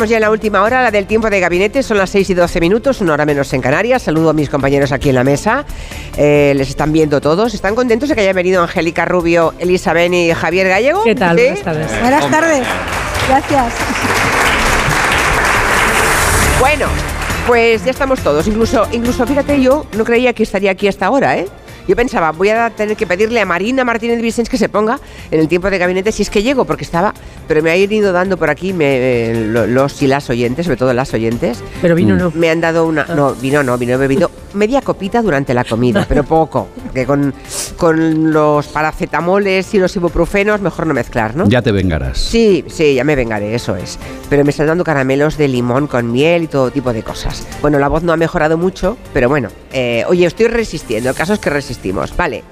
Estamos ya en la última hora, la del tiempo de gabinete, son las 6 y 12 minutos, una hora menos en Canarias. Saludo a mis compañeros aquí en la mesa, eh, les están viendo todos. ¿Están contentos de que haya venido Angélica Rubio, Elisa y Javier Gallego? ¿Qué tal? Buenas tardes. Buenas tardes, gracias. Bueno, pues ya estamos todos. Incluso, incluso fíjate, yo no creía que estaría aquí hasta ahora, ¿eh? Yo pensaba, voy a tener que pedirle a Marina Martínez Vicens que se ponga en el tiempo de gabinete si es que llego, porque estaba, pero me ha ido dando por aquí me, los y las oyentes, sobre todo las oyentes. Pero vino no. Me han dado una, no, vino no, vino he bebido media copita durante la comida, pero poco, que con, con los paracetamoles y los ibuprofenos mejor no mezclar, ¿no? Ya te vengarás. Sí, sí, ya me vengaré, eso es. Pero me están dando caramelos de limón con miel y todo tipo de cosas. Bueno, la voz no ha mejorado mucho, pero bueno, eh, oye, estoy resistiendo, el caso es que Vale.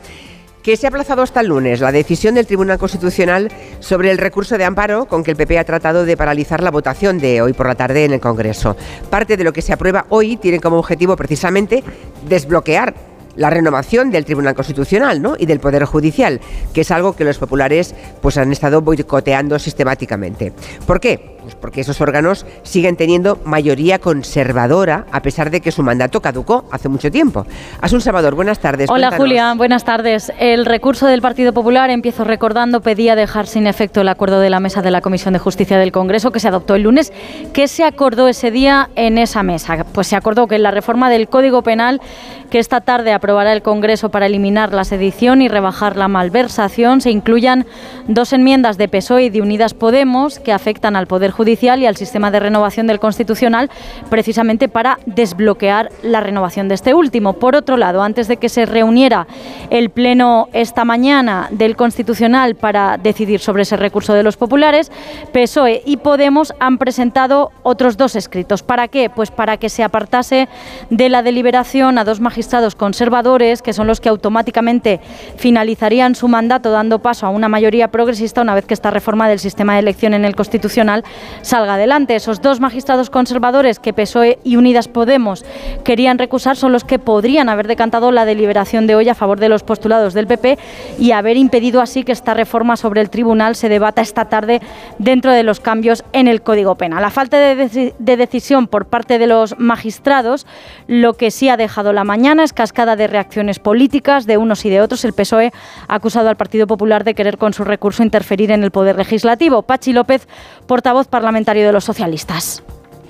Que se ha aplazado hasta el lunes la decisión del Tribunal Constitucional sobre el recurso de amparo con que el PP ha tratado de paralizar la votación de hoy por la tarde en el Congreso. Parte de lo que se aprueba hoy tiene como objetivo precisamente desbloquear la renovación del Tribunal Constitucional y del Poder Judicial, que es algo que los populares pues, han estado boicoteando sistemáticamente. ¿Por qué? Pues porque esos órganos siguen teniendo mayoría conservadora a pesar de que su mandato caducó hace mucho tiempo. Asun Salvador, buenas tardes. Hola Julia, buenas tardes. El recurso del Partido Popular, empiezo recordando, pedía dejar sin efecto el acuerdo de la mesa de la Comisión de Justicia del Congreso que se adoptó el lunes. ¿Qué se acordó ese día en esa mesa? Pues se acordó que la reforma del Código Penal que esta tarde aprobará el Congreso para eliminar la sedición y rebajar la malversación se incluyan dos enmiendas de PSOE y de Unidas Podemos que afectan al Poder Judicial y al sistema de renovación del Constitucional, precisamente para desbloquear la renovación de este último. Por otro lado, antes de que se reuniera el Pleno esta mañana del Constitucional para decidir sobre ese recurso de los populares, PSOE y Podemos han presentado otros dos escritos. ¿Para qué? Pues para que se apartase de la deliberación a dos magistrados conservadores, que son los que automáticamente finalizarían su mandato dando paso a una mayoría progresista una vez que esta reforma del sistema de elección en el Constitucional salga adelante. Esos dos magistrados conservadores que PSOE y Unidas Podemos querían recusar son los que podrían haber decantado la deliberación de hoy a favor de los postulados del PP y haber impedido así que esta reforma sobre el tribunal se debata esta tarde dentro de los cambios en el Código Penal. La falta de, de decisión por parte de los magistrados lo que sí ha dejado la mañana es cascada de reacciones políticas de unos y de otros. El PSOE ha acusado al Partido Popular de querer con su recurso interferir en el poder legislativo. Pachi López, portavoz parlamentario de los socialistas.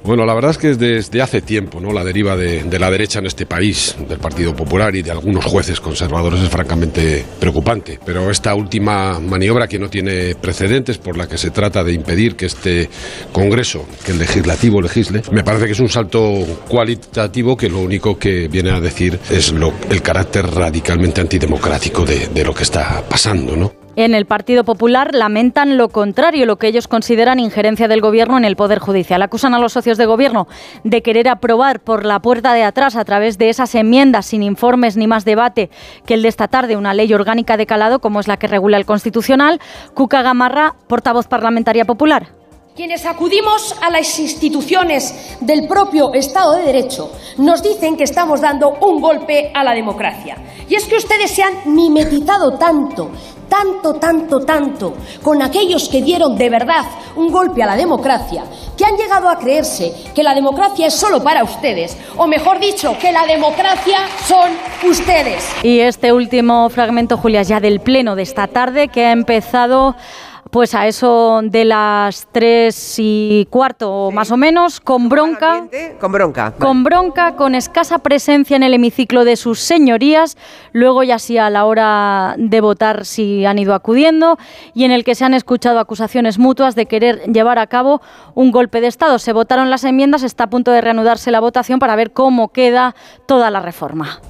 Bueno, la verdad es que desde hace tiempo ¿no? la deriva de, la derecha en este país, del Partido Popular y de algunos jueces conservadores es francamente preocupante. Pero esta última maniobra que no tiene precedentes, por la que se trata de impedir que este Congreso, que el legislativo legisle, me parece que es un salto cualitativo que lo único que viene a decir es lo, el carácter radicalmente antidemocrático de, de lo que está pasando. ¿no? En el Partido Popular lamentan lo contrario, lo que ellos consideran injerencia del Gobierno en el Poder Judicial. Acusan a los socios de Gobierno de querer aprobar por la puerta de atrás, a través de esas enmiendas sin informes ni más debate, que el de esta tarde una ley orgánica de calado como es la que regula el Constitucional. Cuca Gamarra, portavoz parlamentaria popular. Quienes acudimos a las instituciones del propio Estado de Derecho nos dicen que estamos dando un golpe a la democracia. Y es que ustedes se han mimetizado tanto, tanto, tanto, tanto con aquellos que dieron de verdad un golpe a la democracia, que han llegado a creerse que la democracia es solo para ustedes, o mejor dicho, que la democracia son ustedes. Y este último fragmento, Julia, ya del pleno de esta tarde, que ha empezado pues a eso de las tres y cuarto más o menos, con bronca, con bronca, con bronca, con escasa presencia en el hemiciclo de sus señorías, luego ya sí a la hora de votar si han ido acudiendo y en el que se han escuchado acusaciones mutuas de querer llevar a cabo un golpe de Estado. Se votaron las enmiendas, está a punto de reanudarse la votación para ver cómo queda toda la reforma.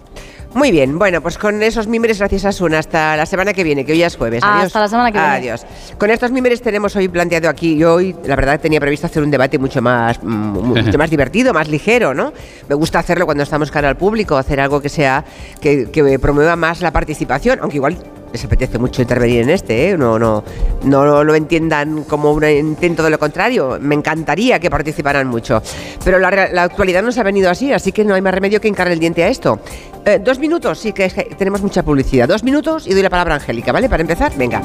Muy bien, bueno, pues con esos mimbres, gracias a Sun, hasta la semana que viene, que hoy ya es jueves. Adiós. Hasta la semana que viene. Adiós. Con estos mimbres tenemos hoy planteado aquí, yo hoy, la verdad, tenía previsto hacer un debate mucho más, mm, mucho más divertido, más ligero, ¿no? Me gusta hacerlo cuando estamos cara al público, hacer algo que sea, que, que promueva más la participación, aunque igual les apetece mucho intervenir en este, ¿eh? no, no, no lo entiendan como un intento de lo contrario. Me encantaría que participaran mucho. Pero la, actualidad nos ha venido así, así que no hay más remedio que encargar el diente a esto. Eh, dos minutos, sí que tenemos mucha publicidad. Dos minutos y doy la palabra a Angélica, ¿vale? Para empezar, venga.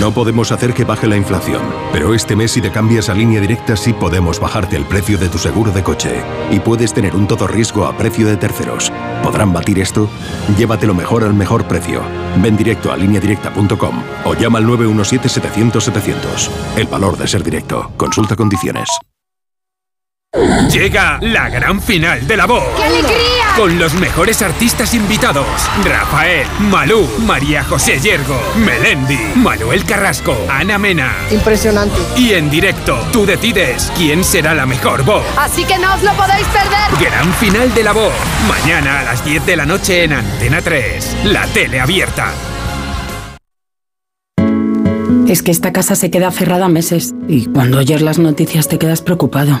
No podemos hacer que baje la inflación, pero este mes si te cambias a línea directa sí podemos bajarte el precio de tu seguro de coche y puedes tener un todo riesgo a precio de terceros. ¿Podrán batir esto? Llévatelo mejor al mejor precio. Ven directo a lineadirecta.com o llama al 917-700-700. El valor de ser directo. Consulta condiciones. Llega la gran final de la voz. ¡Qué alegría! Con los mejores artistas invitados: Rafael, Malú, María José Yergo, Melendi, Manuel Carrasco, Ana Mena. Impresionante. Y en directo, tú decides quién será la mejor voz. Así que no os lo podéis perder. Gran final de la voz. Mañana a las 10 de la noche en Antena 3. La tele abierta. Es que esta casa se queda cerrada meses y cuando oyes las noticias te quedas preocupado.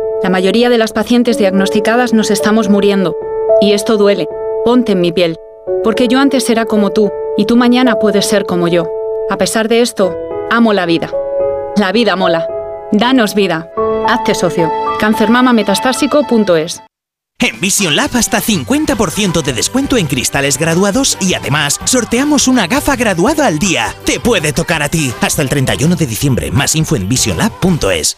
La mayoría de las pacientes diagnosticadas nos estamos muriendo. Y esto duele. Ponte en mi piel. Porque yo antes era como tú, y tú mañana puedes ser como yo. A pesar de esto, amo la vida. La vida mola. Danos vida. Hazte socio. Cancermamametastásico.es En Vision Lab hasta 50% de descuento en cristales graduados y además sorteamos una gafa graduada al día. Te puede tocar a ti. Hasta el 31 de diciembre. Más info en visionlab.es.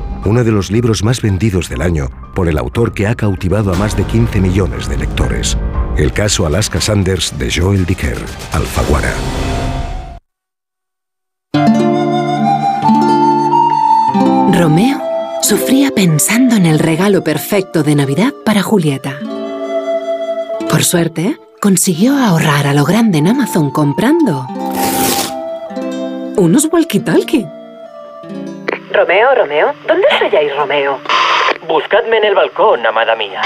uno de los libros más vendidos del año por el autor que ha cautivado a más de 15 millones de lectores. El caso Alaska Sanders de Joel Dicker, Alfaguara. Romeo sufría pensando en el regalo perfecto de Navidad para Julieta. Por suerte, consiguió ahorrar a lo grande en Amazon comprando unos walkie-talkie. Romeo, Romeo, ¿dónde halláis, Romeo? Buscadme en el balcón, amada mía.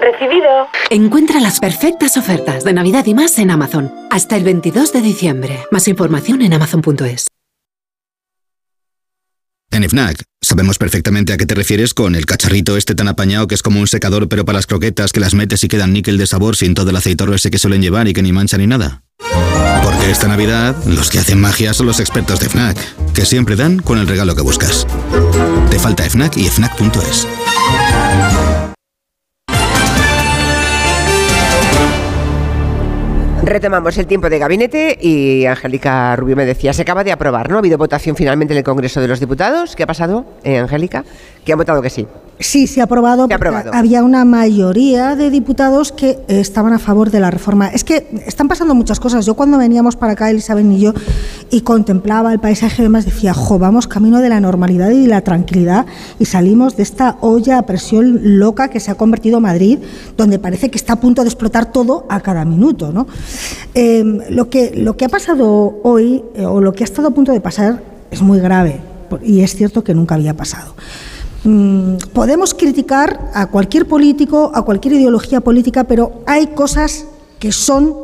Recibido. Encuentra las perfectas ofertas de Navidad y más en Amazon. Hasta el 22 de diciembre. Más información en amazon.es. En FNAC sabemos perfectamente a qué te refieres con el cacharrito este tan apañado que es como un secador pero para las croquetas que las metes y quedan níquel de sabor sin todo el aceitorro ese que suelen llevar y que ni mancha ni nada. Porque esta Navidad los que hacen magia son los expertos de FNAC, que siempre dan con el regalo que buscas. Te falta FNAC y FNAC.es. Retomamos el tiempo de gabinete y Angélica Rubio me decía, se acaba de aprobar, ¿no? Ha habido votación finalmente en el Congreso de los Diputados. ¿Qué ha pasado, eh, Angélica? Que han votado que sí. Sí, se ha aprobado. Se ha aprobado. Había una mayoría de diputados que eh, estaban a favor de la reforma. Es que están pasando muchas cosas. Yo cuando veníamos para acá, Elizabeth y yo, y contemplaba el paisaje y demás, decía, jo, vamos camino de la normalidad y de la tranquilidad y salimos de esta olla a presión loca que se ha convertido Madrid, donde parece que está a punto de explotar todo a cada minuto. ¿no? Eh, lo, que, lo que ha pasado hoy, eh, o lo que ha estado a punto de pasar, es muy grave y es cierto que nunca había pasado. Mm, podemos criticar a cualquier político, a cualquier ideología política, pero hay cosas que son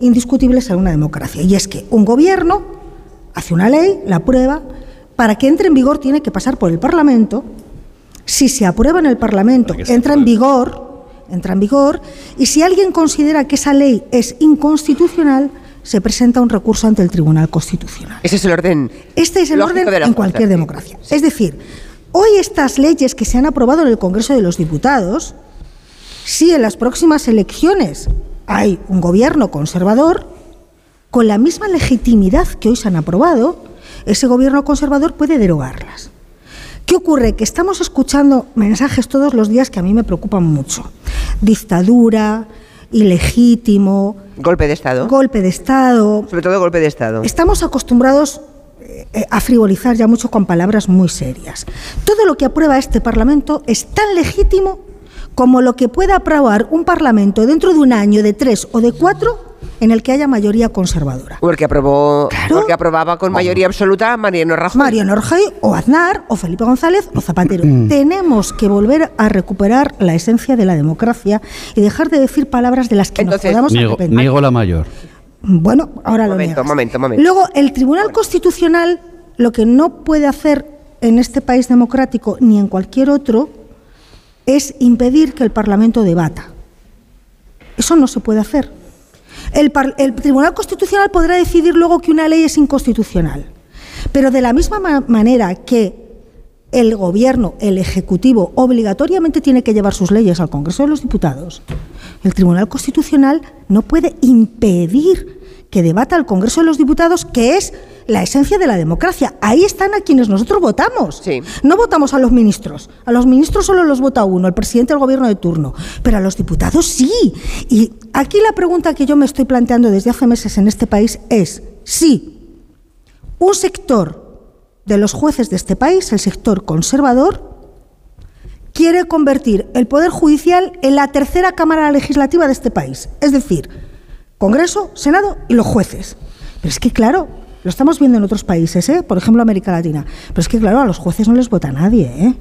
indiscutibles en una democracia. Y es que un gobierno hace una ley, la aprueba, para que entre en vigor tiene que pasar por el Parlamento. Si se aprueba en el Parlamento, entra en vigor, entra en vigor, y si alguien considera que esa ley es inconstitucional, se presenta un recurso ante el Tribunal Constitucional. Ese es el orden. Este es el orden en cualquier sí. democracia. Es decir, hoy estas leyes que se han aprobado en el Congreso de los Diputados, si en las próximas elecciones hay un gobierno conservador, con la misma legitimidad que hoy se han aprobado, ese gobierno conservador puede derogarlas. ¿Qué ocurre? Que estamos escuchando mensajes todos los días que a mí me preocupan mucho. Dictadura, ilegítimo, Golpe de Estado. golpe de Estado. Sobre todo golpe de Estado. Estamos acostumbrados, eh, eh, a frivolizar ya mucho con palabras muy serias. Todo lo que aprueba este Parlamento es tan legítimo como lo que pueda aprobar un Parlamento dentro de un año, de tres o de cuatro, en el que haya mayoría conservadora. Porque aprobó, porque aprobaba con mayoría absoluta Mariano Rajoy. Mariano Rajoy o Aznar o Felipe González o Zapatero. Mm. Tenemos que volver a recuperar la esencia de la democracia y dejar de decir palabras de las que nos podamos Niego, arrepentir. niego la mayor. Bueno, ahora lo Momento, niegas. momento, momento. Luego, el Tribunal Constitucional lo que no puede hacer en este país democrático ni en cualquier otro es impedir que el Parlamento debata. Eso no se puede hacer. El, el Tribunal Constitucional podrá decidir luego que una ley es inconstitucional. Pero de la misma ma- manera que el Gobierno, el Ejecutivo, obligatoriamente tiene que llevar sus leyes al Congreso de los Diputados, el Tribunal Constitucional no puede impedir que debata el Congreso de los Diputados, que es la esencia de la democracia. Ahí están a quienes nosotros votamos. No votamos a los ministros. A los ministros solo los vota uno, el presidente del gobierno de turno. Pero a los diputados sí. Y aquí la pregunta que yo me estoy planteando desde hace meses en este país es si un sector de los jueces de este país, el sector conservador, quiere convertir el Poder Judicial en la tercera Cámara Legislativa de este país. Es decir, Congreso, Senado y los jueces. Pero es que, claro, lo estamos viendo en otros países, ¿eh? por ejemplo, América Latina. Pero es que, claro, a los jueces no les vota nadie. ¿eh?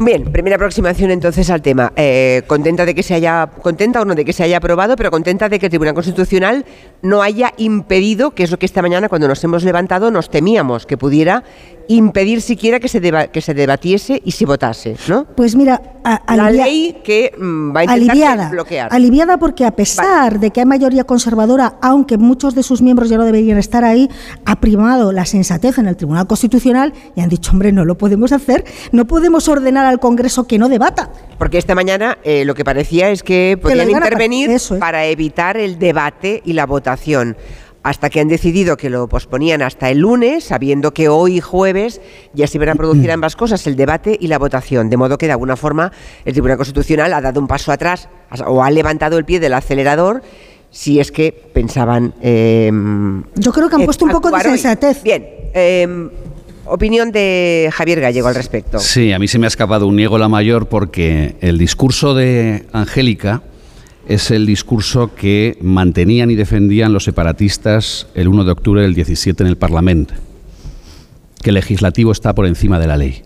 Bien, primera aproximación entonces al tema. Eh, contenta de que se haya, contenta o no de que se haya aprobado, pero contenta de que el Tribunal Constitucional no haya impedido, que es lo que esta mañana cuando nos hemos levantado nos temíamos que pudiera impedir siquiera que se, deba- que se debatiese y se votase, ¿no? Pues mira, a- La ley que mm, va a intentar aliviada, bloquear. aliviada porque a pesar de que hay mayoría conservadora, aunque muchos de sus miembros ya no deberían estar ahí, ha primado la sensatez en el Tribunal Constitucional y han dicho, hombre, no lo podemos hacer, no podemos ordenar al Congreso que no debata. Porque esta mañana eh, lo que parecía es que podían intervenir eso para evitar el debate y la votación. Hasta que han decidido que lo posponían hasta el lunes, sabiendo que hoy jueves ya se iban a producir ambas cosas, el debate y la votación. De modo que de alguna forma el Tribunal Constitucional ha dado un paso atrás o ha levantado el pie del acelerador si es que pensaban. eh, Yo creo que han eh, puesto un poco de hoy. sensatez. Bien. eh, opinión de Javier Gallego al respecto. Sí, a mí se me ha escapado un niego la mayor porque el discurso de Angélica es el discurso que mantenían y defendían los separatistas el 1 de octubre del 17 en el Parlamento, que el legislativo está por encima de la ley.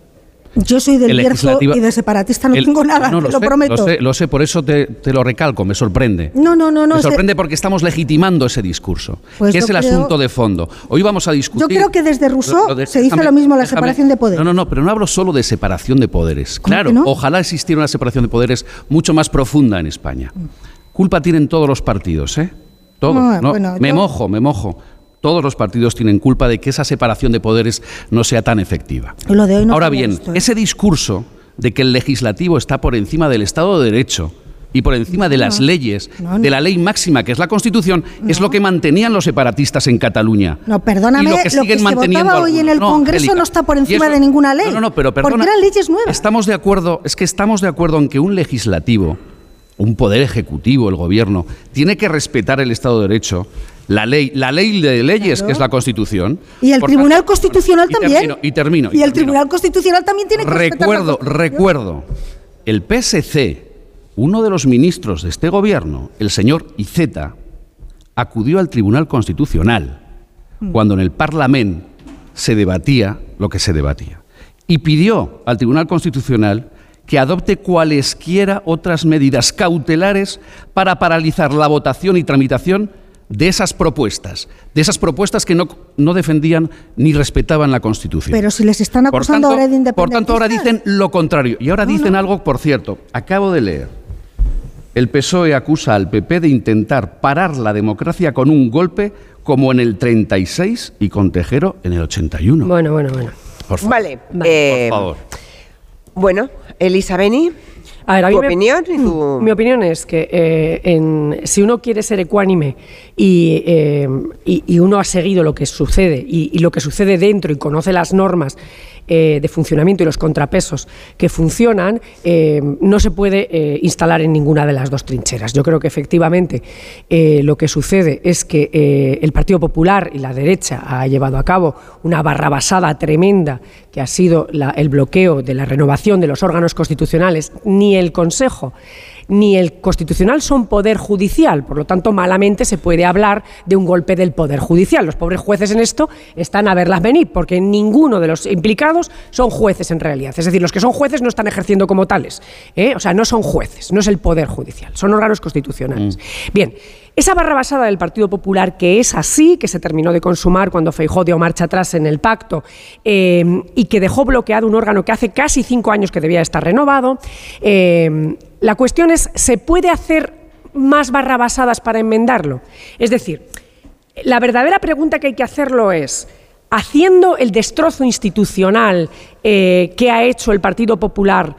Yo soy del El Bierzo y de separatista no El- tengo nada, no, te lo lo sé, prometo. Lo sé, lo sé, por eso te, te lo recalco, me sorprende. No, no, no, no. me sorprende porque estamos legitimando ese discurso, Pues que es yo el creo- asunto de fondo. Hoy vamos a Yo discutir. creo que desde Rousseau Lo de- se dice déjame- lo mismo, la déjame- separación de poderes. No, no, no, pero no hablo solo de separación de poderes. Claro, no? ojalá existiera una separación de poderes mucho más profunda en España. Culpa tienen todos los partidos, ¿eh? Todos. No, ¿no? bueno, me yo- mojo, me mojo. Todos los partidos tienen culpa de que esa separación de poderes no sea tan efectiva. Lo de hoy no Ahora bien, ¿eh? ese discurso de que el legislativo está por encima del Estado de Derecho y por encima de las leyes, No, de la ley máxima, que es la Constitución, es lo que mantenían los separatistas en Cataluña. No, perdóname, Y lo lo que, que siguen se manteniendo votaba hoy en el Congreso no está por encima eso- de ninguna ley. No, no, pero Porque perdona. eran leyes nuevas. Estamos de acuerdo, es que estamos de acuerdo en que un legislativo, un poder ejecutivo, el gobierno, tiene que respetar el Estado de Derecho, la ley, la ley de leyes, Claro. que es la Constitución. Y el Por Tribunal tanto- Constitucional y también. termino, y termino, y Y el termino. Tribunal Constitucional también tiene que respetar la Recuerdo, recuerdo, el PSC, uno de los ministros de este gobierno, el señor Iceta, acudió al Tribunal Constitucional cuando en el Parlamento se debatía lo que se debatía y pidió al Tribunal Constitucional que adopte cualesquiera otras medidas cautelares para paralizar la votación y tramitación de esas propuestas, de esas propuestas que no, no defendían ni respetaban la Constitución. Pero si les están acusando tanto, ahora de independentistas. por tanto, ahora dicen lo contrario. Y ahora dicen algo, por cierto, acabo de leer. El PSOE acusa al PP de intentar parar la democracia con un golpe como en el 36 y con Tejero en el 81. Bueno, bueno, bueno. Por favor. Vale. eh, Por favor. Bueno, Elisa Beni, A ver, a mí tu me- opinión y tu... Mi opinión es que eh, en- si uno quiere ser ecuánime y, eh, y- y uno ha seguido lo que sucede y, y lo que sucede dentro y conoce las normas eh, de funcionamiento y los contrapesos que funcionan, eh, no se puede eh, instalar en ninguna de las dos trincheras. Yo creo que efectivamente lo que sucede es que el Partido Popular y la derecha ha llevado a cabo una barrabasada tremenda que ha sido el bloqueo de la renovación de los órganos constitucionales, ni el Consejo ni el constitucional son poder judicial, por lo tanto malamente se puede hablar de un golpe del poder judicial. Los pobres jueces en esto están a verlas venir, porque ninguno de los implicados son jueces en realidad. Es decir, los que son jueces no están ejerciendo como tales, ¿eh? o sea, no son jueces, no es el poder judicial, son órganos constitucionales. Mm. Bien. Esa barra basada del Partido Popular, que es así, que se terminó de consumar cuando Feijó dio marcha atrás en el pacto eh, y que dejó bloqueado un órgano que hace casi cinco años que debía estar renovado, eh, la cuestión es, ¿se puede hacer más barrabasadas para enmendarlo? Es decir, la verdadera pregunta que hay que hacerlo es, haciendo el destrozo institucional eh, que ha hecho el Partido Popular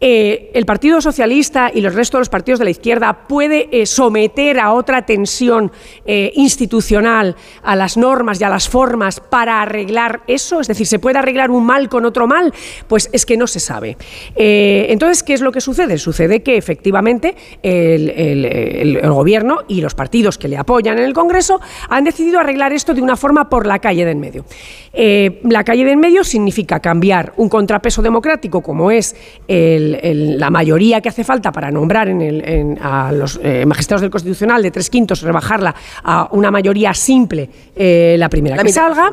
eh, el Partido Socialista y los restos de los partidos de la izquierda puede eh, someter a otra tensión eh, institucional a las normas y a las formas para arreglar eso? Es decir, ¿se puede arreglar un mal con otro mal? Pues es que no se sabe. entonces, ¿qué es lo que sucede? Sucede que efectivamente el, gobierno y los partidos que le apoyan en el Congreso han decidido arreglar esto de una forma por la calle del medio. la calle del medio significa cambiar un contrapeso democrático como es el la mayoría que hace falta para nombrar en a los eh, magistrados del Constitucional de tres quintos, rebajarla a una mayoría simple, eh, la primera que salga.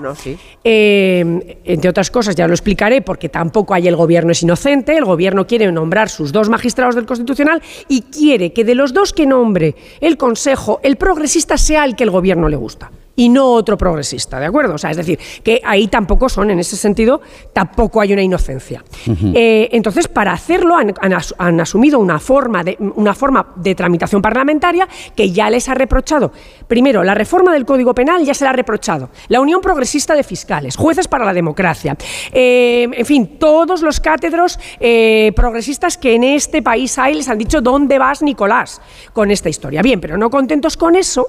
Eh, entre otras cosas, ya lo explicaré, porque tampoco hay el gobierno es inocente. El gobierno quiere nombrar sus dos magistrados del Constitucional y quiere que de los dos que nombre el Consejo, el progresista sea el que el gobierno le gusta y no otro progresista, ¿de acuerdo? O sea, es decir, que ahí tampoco son, en ese sentido, tampoco hay una inocencia. Eh, entonces, para hacerlo han, asumido una forma, de, una forma de tramitación parlamentaria que ya les ha reprochado. Primero, la reforma del Código Penal ya se la ha reprochado. La Unión Progresista de Fiscales, Jueces para la Democracia, eh, en fin, todos los cátedros eh, progresistas que en este país hay les han dicho, ¿dónde vas, Nicolás? Con esta historia. Bien, pero no contentos con eso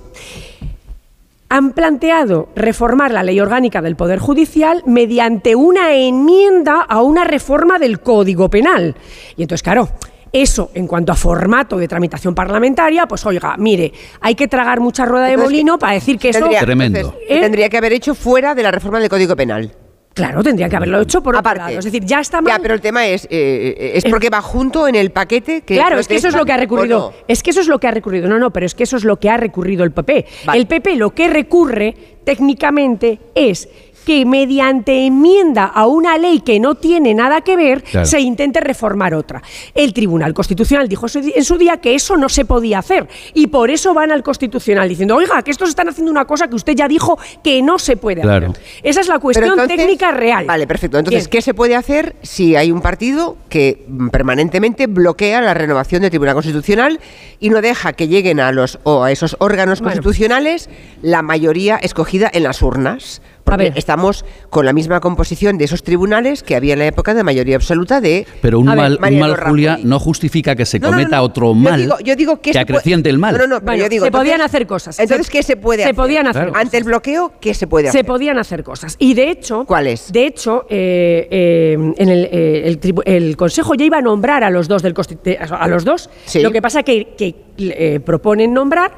han planteado reformar la ley orgánica del Poder Judicial mediante una enmienda a una reforma del Código Penal. Y entonces, claro, eso, en cuanto a formato de tramitación parlamentaria, pues oiga, mire, hay que tragar mucha rueda de molino para decir que eso... Tremendo. Tendría que haber hecho fuera de la reforma del Código Penal. Claro, tendría que haberlo hecho por Aparte, otro lado. Es decir, ya está mal. Ya, pero el tema es, eh, es porque va junto en el paquete que. Claro, es que eso es lo que ha recurrido. Es que eso es lo que ha recurrido. No, no, pero es que eso es lo que ha recurrido el PP. El PP lo que recurre técnicamente es que mediante enmienda a una ley que no tiene nada que ver se intente reformar otra. El Tribunal Constitucional dijo en su día que eso no se podía hacer y por eso van al Constitucional diciendo, oiga, que estos están haciendo una cosa que usted ya dijo que no se puede hacer. Esa es la cuestión técnica real. Vale, perfecto. Entonces, ¿qué se puede hacer si hay un partido que permanentemente bloquea la renovación del Tribunal Constitucional y no deja que lleguen a los o a esos órganos constitucionales la mayoría escogida en las urnas? Estamos con la misma composición de esos tribunales que había en la época de mayoría absoluta de. Pero un mal, Julia, no justifica que se cometa otro mal. Yo digo, que, acreciente el mal. se podían hacer cosas. Entonces, ¿qué se puede se Podían hacer Ante el bloqueo, ¿qué se puede hacer? Se podían hacer cosas. Y de hecho. ¿Cuáles? De hecho, eh, eh, en eh, el, Consejo ya iba a nombrar a los dos del a los dos. Lo que pasa que, que proponen nombrar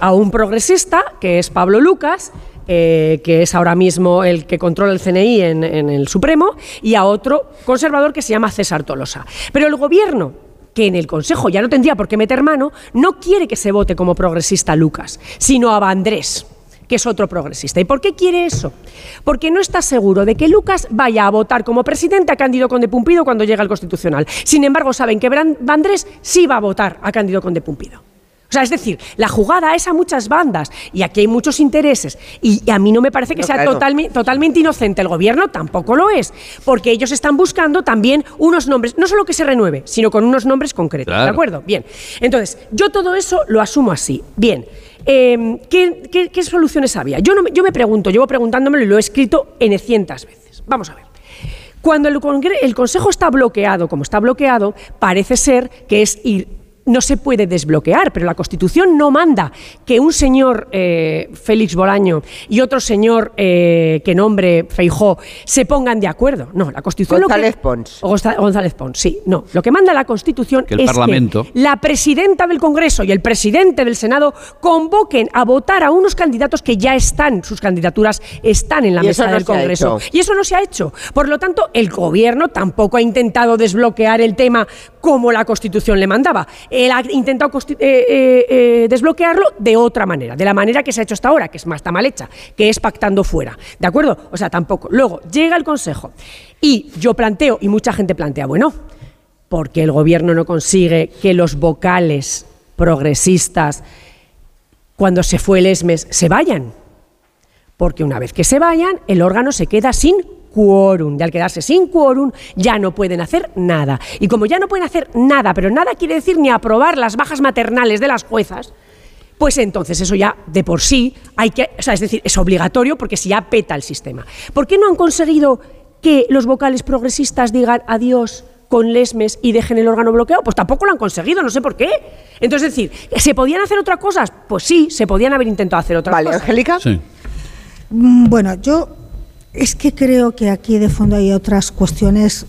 a un progresista, que es Pablo Lucas eh, que es ahora mismo el que controla el CNI en, el Supremo, y a otro conservador que se llama César Tolosa. Pero el gobierno que en el Consejo ya no tendría por qué meter mano, no quiere que se vote como progresista Lucas, sino a Vandrés que es otro progresista. ¿Y por qué quiere eso? Porque no está seguro de que Lucas vaya a votar como presidente a Cándido Conde Pumpido cuando llegue al Constitucional. Sin embargo, saben que Vandrés sí va a votar a Cándido Conde Pumpido. O sea, es decir, la jugada es a muchas bandas y aquí hay muchos intereses. Y, a mí no me parece que sea totalmente inocente el gobierno, tampoco lo es, porque ellos están buscando también unos nombres, no solo que se renueve, sino con unos nombres concretos. ¿De acuerdo? Bien. Entonces, yo todo eso lo asumo así. Bien. Em, ¿qué, soluciones había? Yo, no, yo me pregunto, llevo preguntándomelo y lo he escrito en cientos veces. Vamos a ver. Cuando el, el Consejo está bloqueado, como está bloqueado, parece ser que es ir no se puede desbloquear, pero la Constitución no manda que un señor eh, Félix Bolaño y otro señor eh, que nombre Feijó se pongan de acuerdo. No, la Constitución González lo que, Pons. o González Pons, sí. No, lo que manda la Constitución Que el es Parlamento- que la presidenta del Congreso y el presidente del Senado convoquen a votar a unos candidatos que ya están, sus candidaturas están en la Y mesa no del Congreso. Y eso no se ha hecho. Por lo tanto, el gobierno tampoco ha intentado desbloquear el tema como la Constitución le mandaba. Él ha intentado eh, eh, eh, desbloquearlo de otra manera, de la manera que se ha hecho hasta ahora, que es más está mal hecha, que es pactando fuera. ¿De acuerdo? O sea, tampoco. Luego, llega el Consejo y yo planteo, y mucha gente plantea, bueno, porque el gobierno no consigue que los vocales progresistas, cuando se fue el ESMES, se vayan. Porque una vez que se vayan, el órgano se queda sin quórum. Y al quedarse sin quórum, ya no pueden hacer nada. Y como ya no pueden hacer nada, pero nada quiere decir ni aprobar las bajas maternales de las juezas, pues entonces eso ya de por sí hay que, o sea, es decir, es obligatorio porque si ya peta el sistema. ¿Por qué no han conseguido que los vocales progresistas digan adiós con lesmes y dejen el órgano bloqueado? Pues tampoco lo han conseguido, no sé por qué. Entonces, es decir, ¿se podían hacer otras cosas? Pues sí, se podían haber intentado hacer otras Vale, cosas. Angélica. Sí. Mm, Bueno, yo es que creo que aquí de fondo hay otras cuestiones,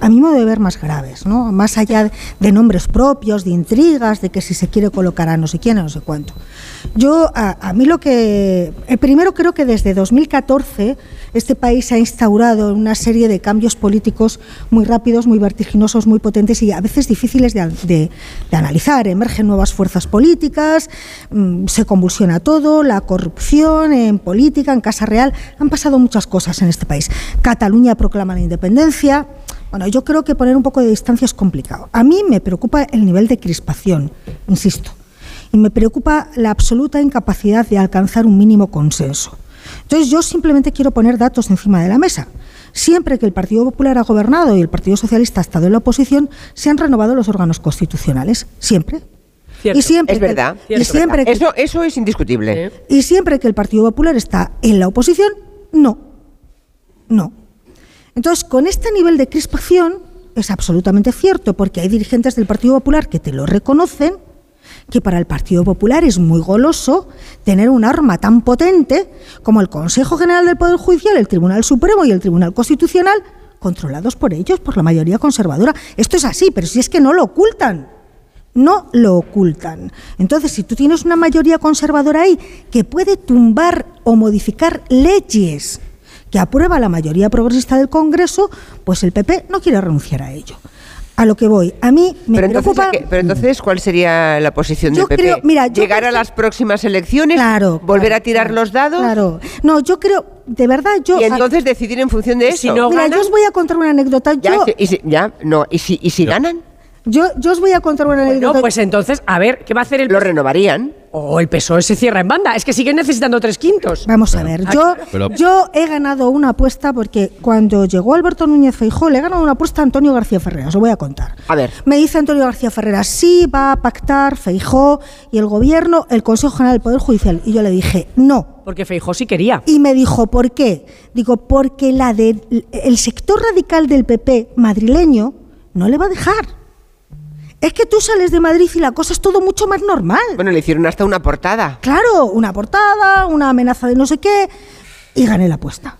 a mi modo de ver, más graves, ¿no? Más allá de nombres propios, de intrigas, de que si se quiere colocar a no sé quién, a no sé cuánto. Yo, a, a mí lo que. eh, primero, creo que desde 2014 este país ha instaurado una serie de cambios políticos muy rápidos, muy vertiginosos, muy potentes y a veces difíciles de, de- de analizar. Emergen nuevas fuerzas políticas, mm, se convulsiona todo, la corrupción en política, en Casa Real. Han pasado muchas cosas en este país. Cataluña proclama la independencia. Bueno, yo creo que poner un poco de distancia es complicado. A mí me preocupa el nivel de crispación, insisto, y me preocupa la absoluta incapacidad de alcanzar un mínimo consenso. Entonces yo simplemente quiero poner datos encima de la mesa. Siempre que el Partido Popular ha gobernado y el Partido Socialista ha estado en la oposición, se han renovado los órganos constitucionales. Siempre. Cierto. Y siempre Es que- verdad. y es siempre verdad. que- Eso, eso es indiscutible. y siempre que el Partido Popular está en la oposición, no. No. Entonces, con este nivel de crispación es absolutamente cierto, porque hay dirigentes del Partido Popular que te lo reconocen, que para el Partido Popular es muy goloso tener un arma tan potente como el Consejo General del Poder Judicial, el Tribunal Supremo y el Tribunal Constitucional, controlados por ellos, por la mayoría conservadora. Esto es así, pero si es que no lo ocultan no lo ocultan. Entonces, si tú tienes una mayoría conservadora ahí que puede tumbar o modificar leyes que aprueba la mayoría progresista del Congreso, pues el PP no quiere renunciar a ello. A lo que voy, a mí me Pero entonces, preocupa... ¿a qué- pero entonces, ¿cuál sería la posición Yo del PP? creo- mira, yo ¿Llegar a las próximas elecciones? Claro, ¿Volver claro, a tirar los dados? Claro. No, yo creo, de verdad, yo... Y entonces decidir en función de eso. Mira, yo os voy a contar una anécdota. Ya, Yo, y si, ya, no, ¿y si, y si ganan? yo, yo os voy a contar una Bueno, anécdota. pues entonces, a ver, ¿qué va a hacer el Lo renovarían. O el PSOE se cierra en banda. Es que siguen necesitando tres quintos. Vamos a ver, yo, Pero- yo he ganado una apuesta porque cuando llegó Alberto Núñez Feijóo le he ganado una apuesta a Antonio García Ferreras, os lo voy a contar. A ver. Me dice Antonio García Ferreras, sí, va a pactar Feijó y el gobierno, el Consejo General del Poder Judicial. Y yo le dije, no. Porque Feijó sí quería. Y me dijo, ¿por qué? Digo, porque la de, el sector radical del PP madrileño no le va a dejar. Es que tú sales de Madrid y la cosa es todo mucho más normal. Bueno, le hicieron hasta una portada. Claro, una portada, una amenaza de no sé qué, y gané la apuesta.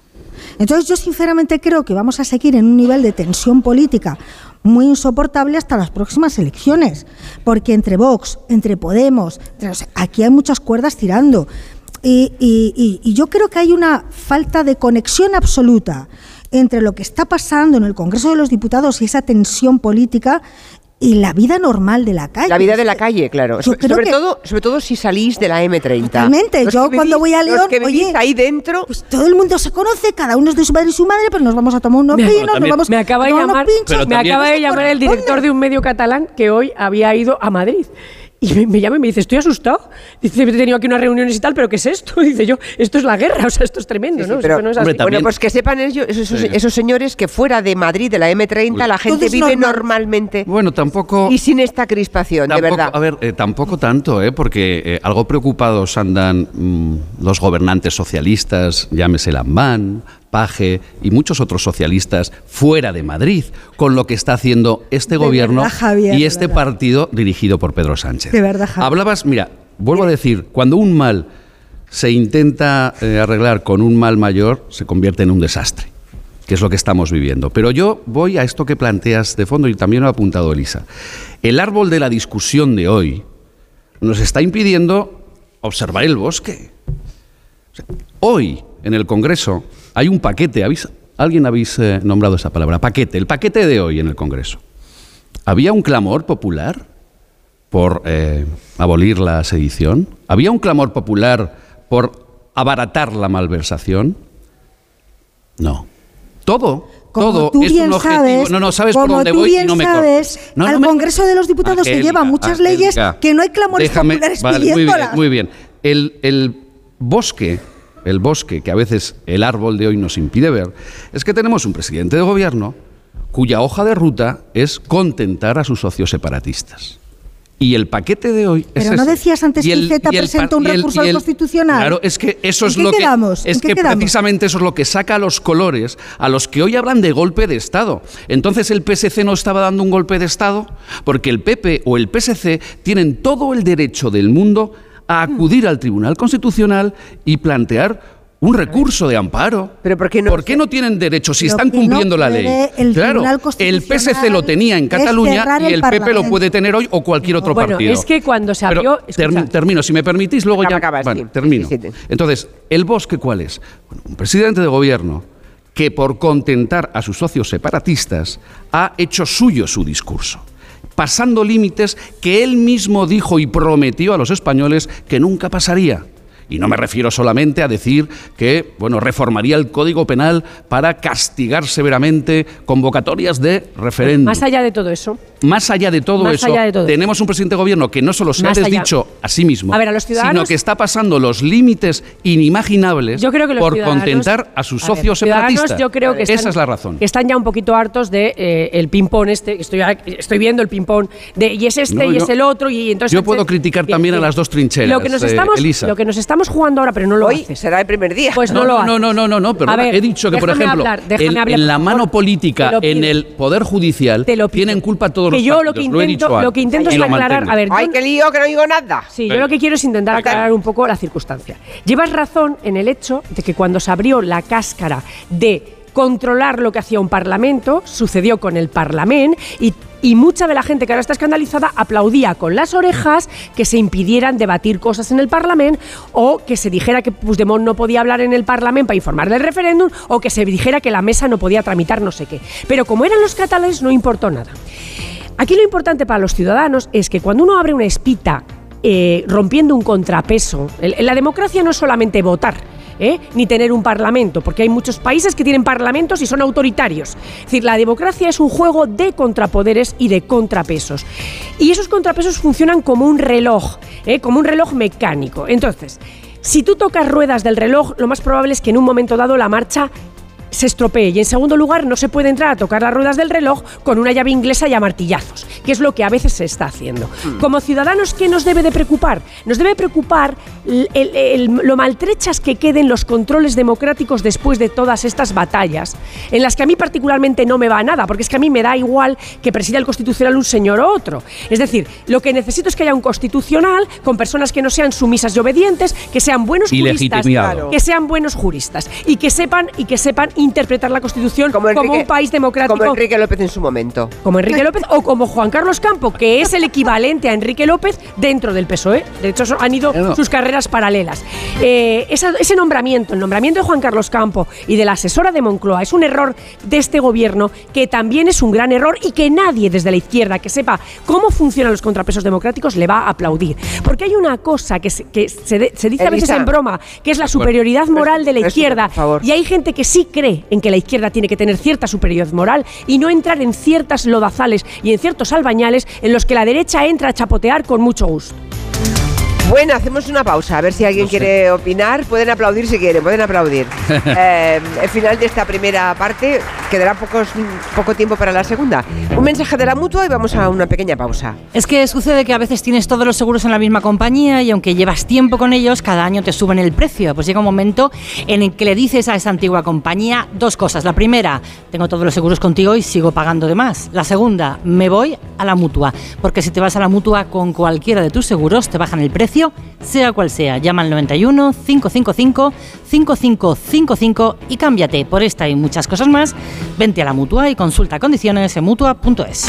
Entonces yo sinceramente creo que vamos a seguir en un nivel de tensión política muy insoportable hasta las próximas elecciones, porque entre Vox, entre Podemos, entre- o sea, aquí hay muchas cuerdas tirando. Y, y- y- y yo creo que hay una falta de conexión absoluta entre lo que está pasando en el Congreso de los Diputados y esa tensión política y la vida normal de la calle. La vida de la calle, claro. So- sobre, que- todo, sobre todo si salís de la M30. Totalmente. Los Yo que cuando vivís- voy a León, los que vivís oye, ahí dentro, pues todo el mundo se conoce, cada uno es de su padre y su madre, pero nos vamos a tomar unos Me- pinos, nos también- vamos Me acaba a tomar unos llamar, pinchos. me acaba de llamar el director de un medio catalán que hoy había ido a Madrid. Y me, me llama y me dice, estoy asustado. Dice, he tenido aquí unas reuniones y tal, pero ¿qué es esto? Dice yo, esto es la guerra, o sea, esto es tremendo, Sí, ¿no? pero- Esto no es Hombre, Bueno, pues que sepan ellos, esos, Sí. esos señores que fuera de Madrid, de la M30, la gente vive normal. normalmente Bueno, tampoco... y sin esta crispación, de verdad. A ver, eh, tampoco tanto, ¿eh? porque eh, algo preocupados andan mm, los gobernantes socialistas, llámese Lambán, Paje y muchos otros socialistas fuera de Madrid con lo que está haciendo este De gobierno verdad, Javier, y este partido dirigido por Pedro Sánchez. De verdad, Javier. Hablabas, mira, vuelvo a decir, cuando un mal se intenta eh, arreglar con un mal mayor, se convierte en un desastre, que es lo que estamos viviendo. Pero yo voy a esto que planteas de fondo y también lo ha apuntado Elisa. El árbol de la discusión de hoy nos está impidiendo observar el bosque. O sea, hoy, en el Congreso, hay un paquete, ¿habéis- alguien habéis eh, nombrado esa palabra, paquete, el paquete de hoy en el Congreso. ¿Había un clamor popular por eh, abolir la sedición? ¿Había un clamor popular por abaratar la malversación? No. Todo, Como todo tú es bien un objetivo. sabes, no, no, sabes por como dónde tú voy bien y no me sabes. No, al me- Congreso de los Diputados se llevan muchas leyes que no hay clamores déjame- populares vale, muy bien, muy bien. El, el bosque, el bosque que a veces el árbol de hoy nos impide ver, es que tenemos un presidente de gobierno cuya hoja de ruta es contentar a sus socios separatistas. Y el paquete de hoy es Pero no ese. decías antes Y que el- el presentó un y el- recurso y al Constitucional. Claro, es que eso ¿En es lo quedamos? que es ¿En qué que quedamos? precisamente eso es lo que saca a los colores a los que hoy hablan de golpe de Estado. Entonces el PSC no estaba dando un golpe de Estado porque el PP o el PSC tienen todo el derecho del mundo a acudir al Tribunal Constitucional y plantear un recurso de amparo. ¿Pero por qué no? tienen derecho si están no cumpliendo la ley? el claro, el PSC lo tenía en Cataluña y el el PP lo puede tener hoy o cualquier otro Bueno, partido. es que cuando se abrió... termino, si me permitís, luego ya. acaba, bueno, sí. termino. Sí, sí. Entonces, ¿el bosque cuál es? Bueno, un presidente de gobierno que por contentar a sus socios separatistas ha hecho suyo su discurso, pasando límites que él mismo dijo y prometió a los españoles que nunca pasaría. Y no me refiero solamente a decir que, bueno, reformaría el Código Penal para castigar severamente convocatorias de referéndum. Más allá de todo eso, Más allá de todo Más eso, allá de todo tenemos un presidente de gobierno que no solo se Más ha allá. desdicho a sí mismo, A ver, a los sino que está pasando los límites inimaginables Yo creo que los por contentar a sus A ver, socios ciudadanos, separatistas. Yo creo que están, Esa es la razón. que están ya un poquito hartos de eh, el ping-pong este. Estoy, estoy viendo el ping-pong de y es este No, y yo- es el otro y entonces. Yo puedo criticar también a las dos trincheras, Lo que nos eh, estamos, Elisa. lo que nos estamos jugando ahora, pero no lo Hoy haces. será el primer día. Pues no, no, lo no, haces. no, no, no, no, no, perdona, A ver, he dicho que, por ejemplo, hablar, en, hablar, en la mano política, en el Poder Judicial, Te lo pido. tienen culpa todos Que los yo lo que partidos, lo he intento- lo que intento es aclarar, mantengo. a ver, Ay, qué lío, que no digo nada. Sí, yo lo que quiero es intentar aclarar un poco la circunstancia. Llevas razón en el hecho de que cuando se abrió la cáscara de controlar lo que hacía un parlamento, sucedió con el Parlamento y, y mucha de la gente que ahora está escandalizada aplaudía con las orejas que se impidieran debatir cosas en el Parlamento o que se dijera que Puigdemont no podía hablar en el Parlamento para informar del referéndum o que se dijera que la mesa no podía tramitar no sé qué. Pero como eran los catalanes no importó nada. Aquí lo importante para los ciudadanos es que cuando uno abre una espita eh, rompiendo un contrapeso, la democracia no es solamente votar. ¿eh? ni tener un parlamento, porque hay muchos países que tienen parlamentos y son autoritarios. Es decir, la democracia es un juego de contrapoderes y de contrapesos. Y esos contrapesos funcionan como un reloj, ¿eh? como un reloj mecánico. Entonces, si tú tocas ruedas del reloj, lo más probable es que en un momento dado la marcha se estropee. Y en segundo lugar, no se puede entrar a tocar las ruedas del reloj con una llave inglesa y a martillazos, que es lo que a veces se está haciendo. Como ciudadanos, ¿qué nos debe de preocupar? Nos debe preocupar el- el- el- lo maltrechas que queden los controles democráticos después de todas estas batallas, en las que a mí particularmente no me va nada, porque es que a mí me da igual que presida el constitucional un señor o otro. Es decir, lo que necesito es que haya un constitucional con personas que no sean sumisas y obedientes, que sean buenos Y juristas, que sean buenos juristas y que sepan y que sepan interpretar la Constitución como, Enrique- un país democrático. Como Enrique López en su momento. Como Enrique López o como Juan Carlos Campo, que es el equivalente a Enrique López dentro del PSOE. De hecho, han ido sus carreras paralelas. Eh, esa- ese nombramiento, el nombramiento de Juan Carlos Campo y de la asesora de Moncloa, es un error de este gobierno que también es un gran error y que nadie desde la izquierda que sepa cómo funcionan los contrapesos democráticos le va a aplaudir. Porque hay una cosa que se, que se, de- se dice a veces en broma, que es la superioridad moral de la Eso, izquierda. por favor. Y hay gente que sí cree en que la izquierda tiene que tener cierta superioridad moral y no entrar en ciertas lodazales y en ciertos albañales en los que la derecha entra a chapotear con mucho gusto. Bueno, hacemos una pausa, a ver si alguien quiere opinar. Pueden aplaudir si quieren, pueden aplaudir. Eh, el final de esta primera parte, quedará pocos, poco tiempo para la segunda. Un mensaje de la mutua y vamos a una pequeña pausa. Es que sucede que a veces tienes todos los seguros en la misma compañía y aunque llevas tiempo con ellos, cada año te suben el precio. Pues llega un momento en el que le dices a esa antigua compañía dos cosas. La primera, tengo todos los seguros contigo y sigo pagando de más. La segunda, me voy a la mutua. Porque si te vas a la mutua con cualquiera de tus seguros, te bajan el precio, sea cual sea. Llama al 91 555 5555 y cámbiate por esta y muchas cosas más. Vente a la mutua y consulta condiciones en mutua.es.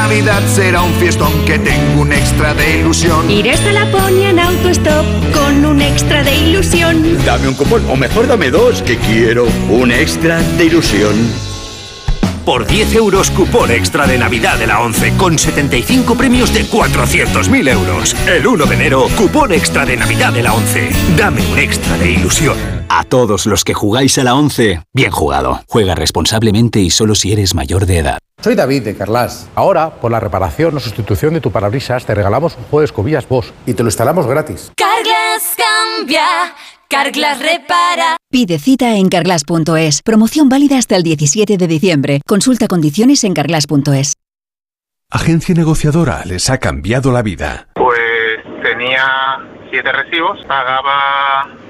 Navidad será un fiestón que tengo un extra de ilusión. Iré hasta Laponia en autostop con un extra de ilusión. Dame un cupón, o mejor dame dos, que quiero un extra de ilusión. Por 10 euros, cupón extra de Navidad de la 11, con 75 premios de 400.000 euros. El 1 de enero, cupón extra de Navidad de la 11. Dame un extra de ilusión. A todos los que jugáis a la 11, bien jugado. Juega responsablemente y solo si eres mayor de edad. Soy David de Carlas. Ahora, por la reparación o sustitución de tu parabrisas, te regalamos un juego de escobillas Bosch y te lo instalamos gratis. Carglass cambia, Carglass repara. Pide cita en carglass.es. Promoción válida hasta el 17 de diciembre. Consulta condiciones en carglass.es. Agencia negociadora les ha cambiado la vida. Pues tenía siete recibos, pagaba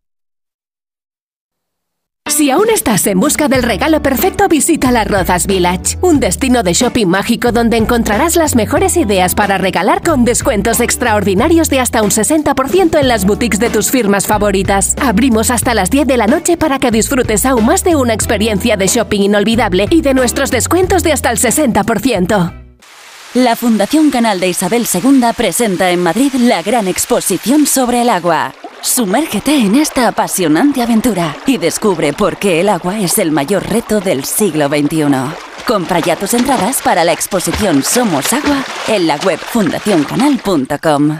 Si aún estás en busca del regalo perfecto, visita las Rozas Village, un destino de shopping mágico donde encontrarás las mejores ideas para regalar con descuentos extraordinarios de hasta un 60% en las boutiques de tus firmas favoritas. Abrimos hasta las 10 de la noche para que disfrutes aún más de una experiencia de shopping inolvidable y de nuestros descuentos de hasta el 60%. La Fundación Canal de Isabel II presenta en Madrid la gran exposición sobre el agua. Sumérgete en esta apasionante aventura y descubre por qué el agua es el mayor reto del siglo XXI. Compra ya tus entradas para la exposición Somos Agua en la web fundacioncanal.com.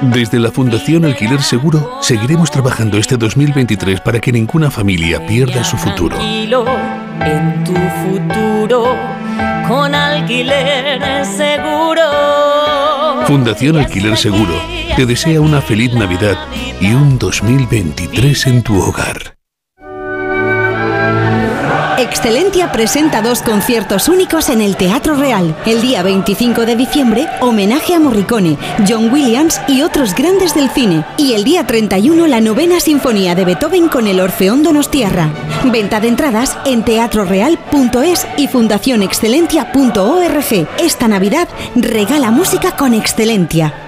Desde la Fundación Alquiler Seguro seguiremos trabajando este 2023 para que ninguna familia pierda su futuro. En tu futuro con alquiler seguro. Fundación Alquiler Seguro te desea una feliz Navidad y un 2023 en tu hogar. Excelentia presenta dos conciertos únicos en el Teatro Real. El día 25 de diciembre, homenaje a Morricone, John Williams y otros grandes del cine. Y el día 31, la novena sinfonía de Beethoven con el Orfeón Donostiarra. Venta de entradas en teatroreal.es y fundacionexcelentia.org. Esta Navidad regala música con Excelentia.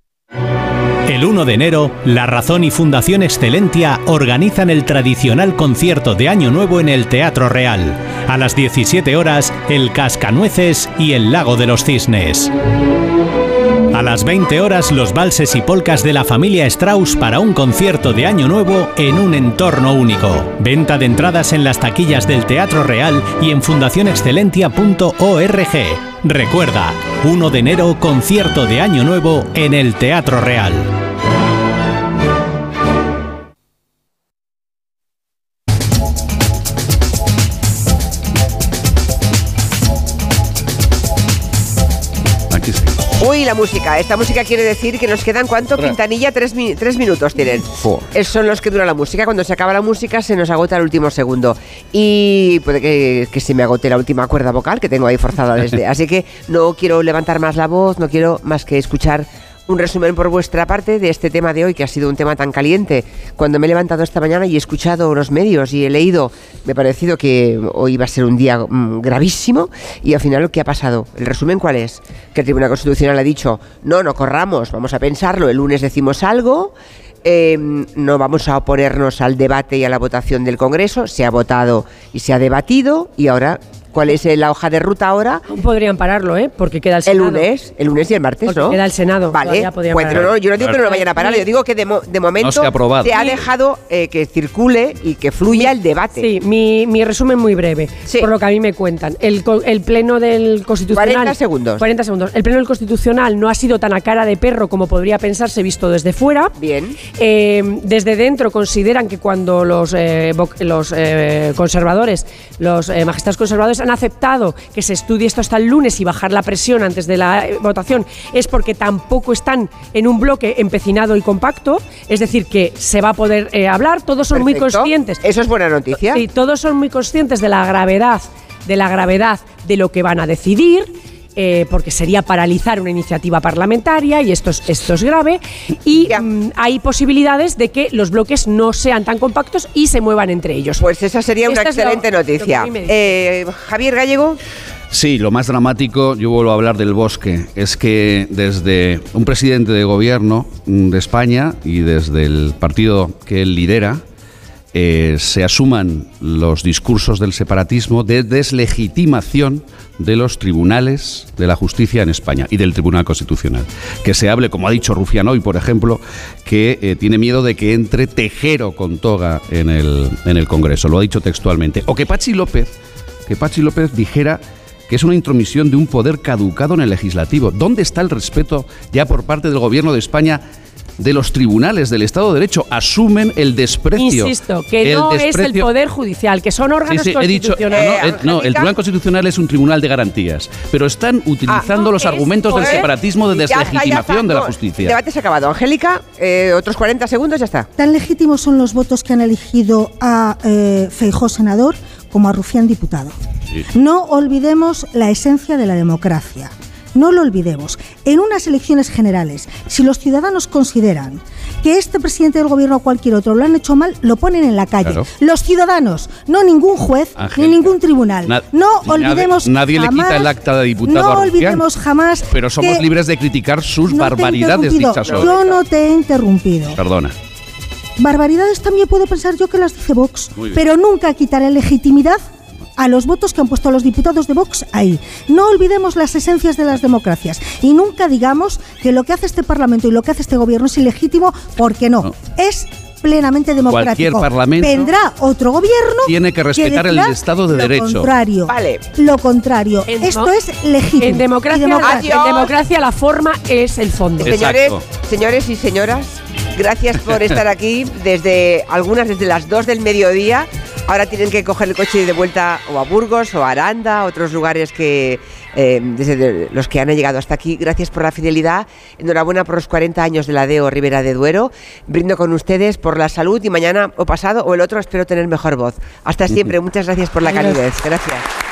El 1 de enero, La Razón y Fundación Excelentia organizan el tradicional concierto de Año Nuevo en el Teatro Real. A las 17 horas, El Cascanueces y El Lago de los Cisnes. A las 20 horas, los valses y polcas de la familia Strauss para un concierto de Año Nuevo en un entorno único. Venta de entradas en las taquillas del Teatro Real y en fundacionexcelentia.org. Recuerda, 1 de enero, concierto de Año Nuevo en el Teatro Real. Uy, la música. Esta música quiere decir que nos quedan, ¿cuánto? Quintanilla, tres, mi- tres minutos tienen. Esos son los que dura la música. Cuando se acaba la música se nos agota el último segundo. Y puede que, que se me agote la última cuerda vocal que tengo ahí forzada desde. Así que no quiero levantar más la voz, no quiero más que escuchar un resumen por vuestra parte de este tema de hoy, que ha sido un tema tan caliente. Cuando me he levantado esta mañana y he escuchado los medios y he leído, me ha parecido que hoy iba a ser un día mm, gravísimo. Y al final, ¿qué ha pasado? ¿El resumen cuál es? Que el Tribunal Constitucional ha dicho, no, no corramos, vamos a pensarlo, el lunes decimos algo. eh, no vamos a oponernos al debate y a la votación del Congreso. Se ha votado y se ha debatido. Y ahora, ¿cuál es eh, la hoja de ruta ahora? Podrían pararlo, ¿eh? Porque queda el El Senado. lunes, el lunes y el martes, Porque ¿no? queda el Senado. Vale, pues, no, no, yo no digo que no lo vayan a parar, yo digo que de, mo- de momento se ha ha dejado eh, que circule y que fluya el debate. Sí, mi, mi resumen muy breve, por lo que a mí me cuentan. El, el pleno del Constitucional... 40 segundos. 40 segundos. El pleno del Constitucional no ha sido tan a cara de perro como podría pensarse visto desde fuera. Bien. Eh, desde dentro consideran que cuando los, eh, los eh, conservadores, los eh, magistrados conservadores han aceptado que se estudie esto hasta el lunes y bajar la presión antes de la eh, votación, es porque tampoco están en un bloque empecinado y compacto, es decir, que se va a poder eh, hablar, todos son muy conscientes. Eso es buena noticia. Sí, todos son muy conscientes de la gravedad, de la gravedad de lo que van a decidir. Eh, porque sería paralizar una iniciativa parlamentaria y esto es, esto es grave. Y mm, hay posibilidades de que los bloques no sean tan compactos y se muevan entre ellos. Pues esa sería una Esta excelente lo noticia. Eh, Javier Gallego. Sí, lo más dramático, yo vuelvo a hablar del bosque, es que desde un presidente de gobierno mm, de España y desde el partido que él lidera, eh, se asuman los discursos del separatismo de deslegitimación de los tribunales de la justicia en España y del Tribunal Constitucional. Que se hable, como ha dicho Rufián hoy, por ejemplo, que eh, tiene miedo de que entre tejero con toga en el, en el Congreso, lo ha dicho textualmente. O que Pachi López, que Pachi López dijera que es una intromisión de un poder caducado en el legislativo. ¿Dónde está el respeto ya por parte del gobierno de España de los tribunales del Estado de Derecho? Asumen el desprecio. Insisto, que no es el desprecio- Poder Judicial, que son Sí, órganos sí, he dicho, no, constitucionales. eh, no, el Tribunal Constitucional es un tribunal de garantías, pero están utilizando los argumentos del Poder- separatismo de Ya está, ya está. deslegitimación de la No, El justicia. debate se ha acabado. Angélica, eh, otros 40 segundos, ya está. Tan legítimos son los votos que han elegido a eh, Feijó senador como a Rufián diputado. No olvidemos la esencia de la democracia. no lo olvidemos, en unas elecciones generales, si los ciudadanos consideran que este presidente del gobierno o cualquier otro lo han hecho mal, lo ponen en la calle. Claro. Los ciudadanos, no ningún juez Ángel, ni ningún tribunal. Na- no nadie- olvidemos nadie le quita el acta de diputado No a olvidemos jamás Pero somos libres de criticar sus no barbaridades dichas. Yo no te he interrumpido. Perdona. Barbaridades también puedo pensar yo que las dice Vox, pero nunca quitaré legitimidad a los votos que han puesto los diputados de Vox ahí. No olvidemos las esencias de las democracias y nunca digamos que lo que hace este Parlamento y lo que hace este gobierno es ilegítimo, porque no, es plenamente democrático. Cualquier parlamento Vendrá otro gobierno tiene que respetar el Estado de lo Derecho. Contrario. Lo contrario. En Esto es legítimo. Democracia, en democracia la forma es el fondo. Señores, señores y señoras, gracias por estar aquí desde algunas desde las 2 del mediodía. Ahora tienen que coger el coche de vuelta o a Burgos o a Aranda, otros lugares que eh, desde los que han llegado hasta aquí. Gracias por la fidelidad. Enhorabuena por los 40 años de la DEO Ribera de Duero. Brindo con ustedes por la salud y mañana o pasado o el otro espero tener mejor voz. Hasta siempre. Muchas gracias por la Adiós. calidez. Gracias.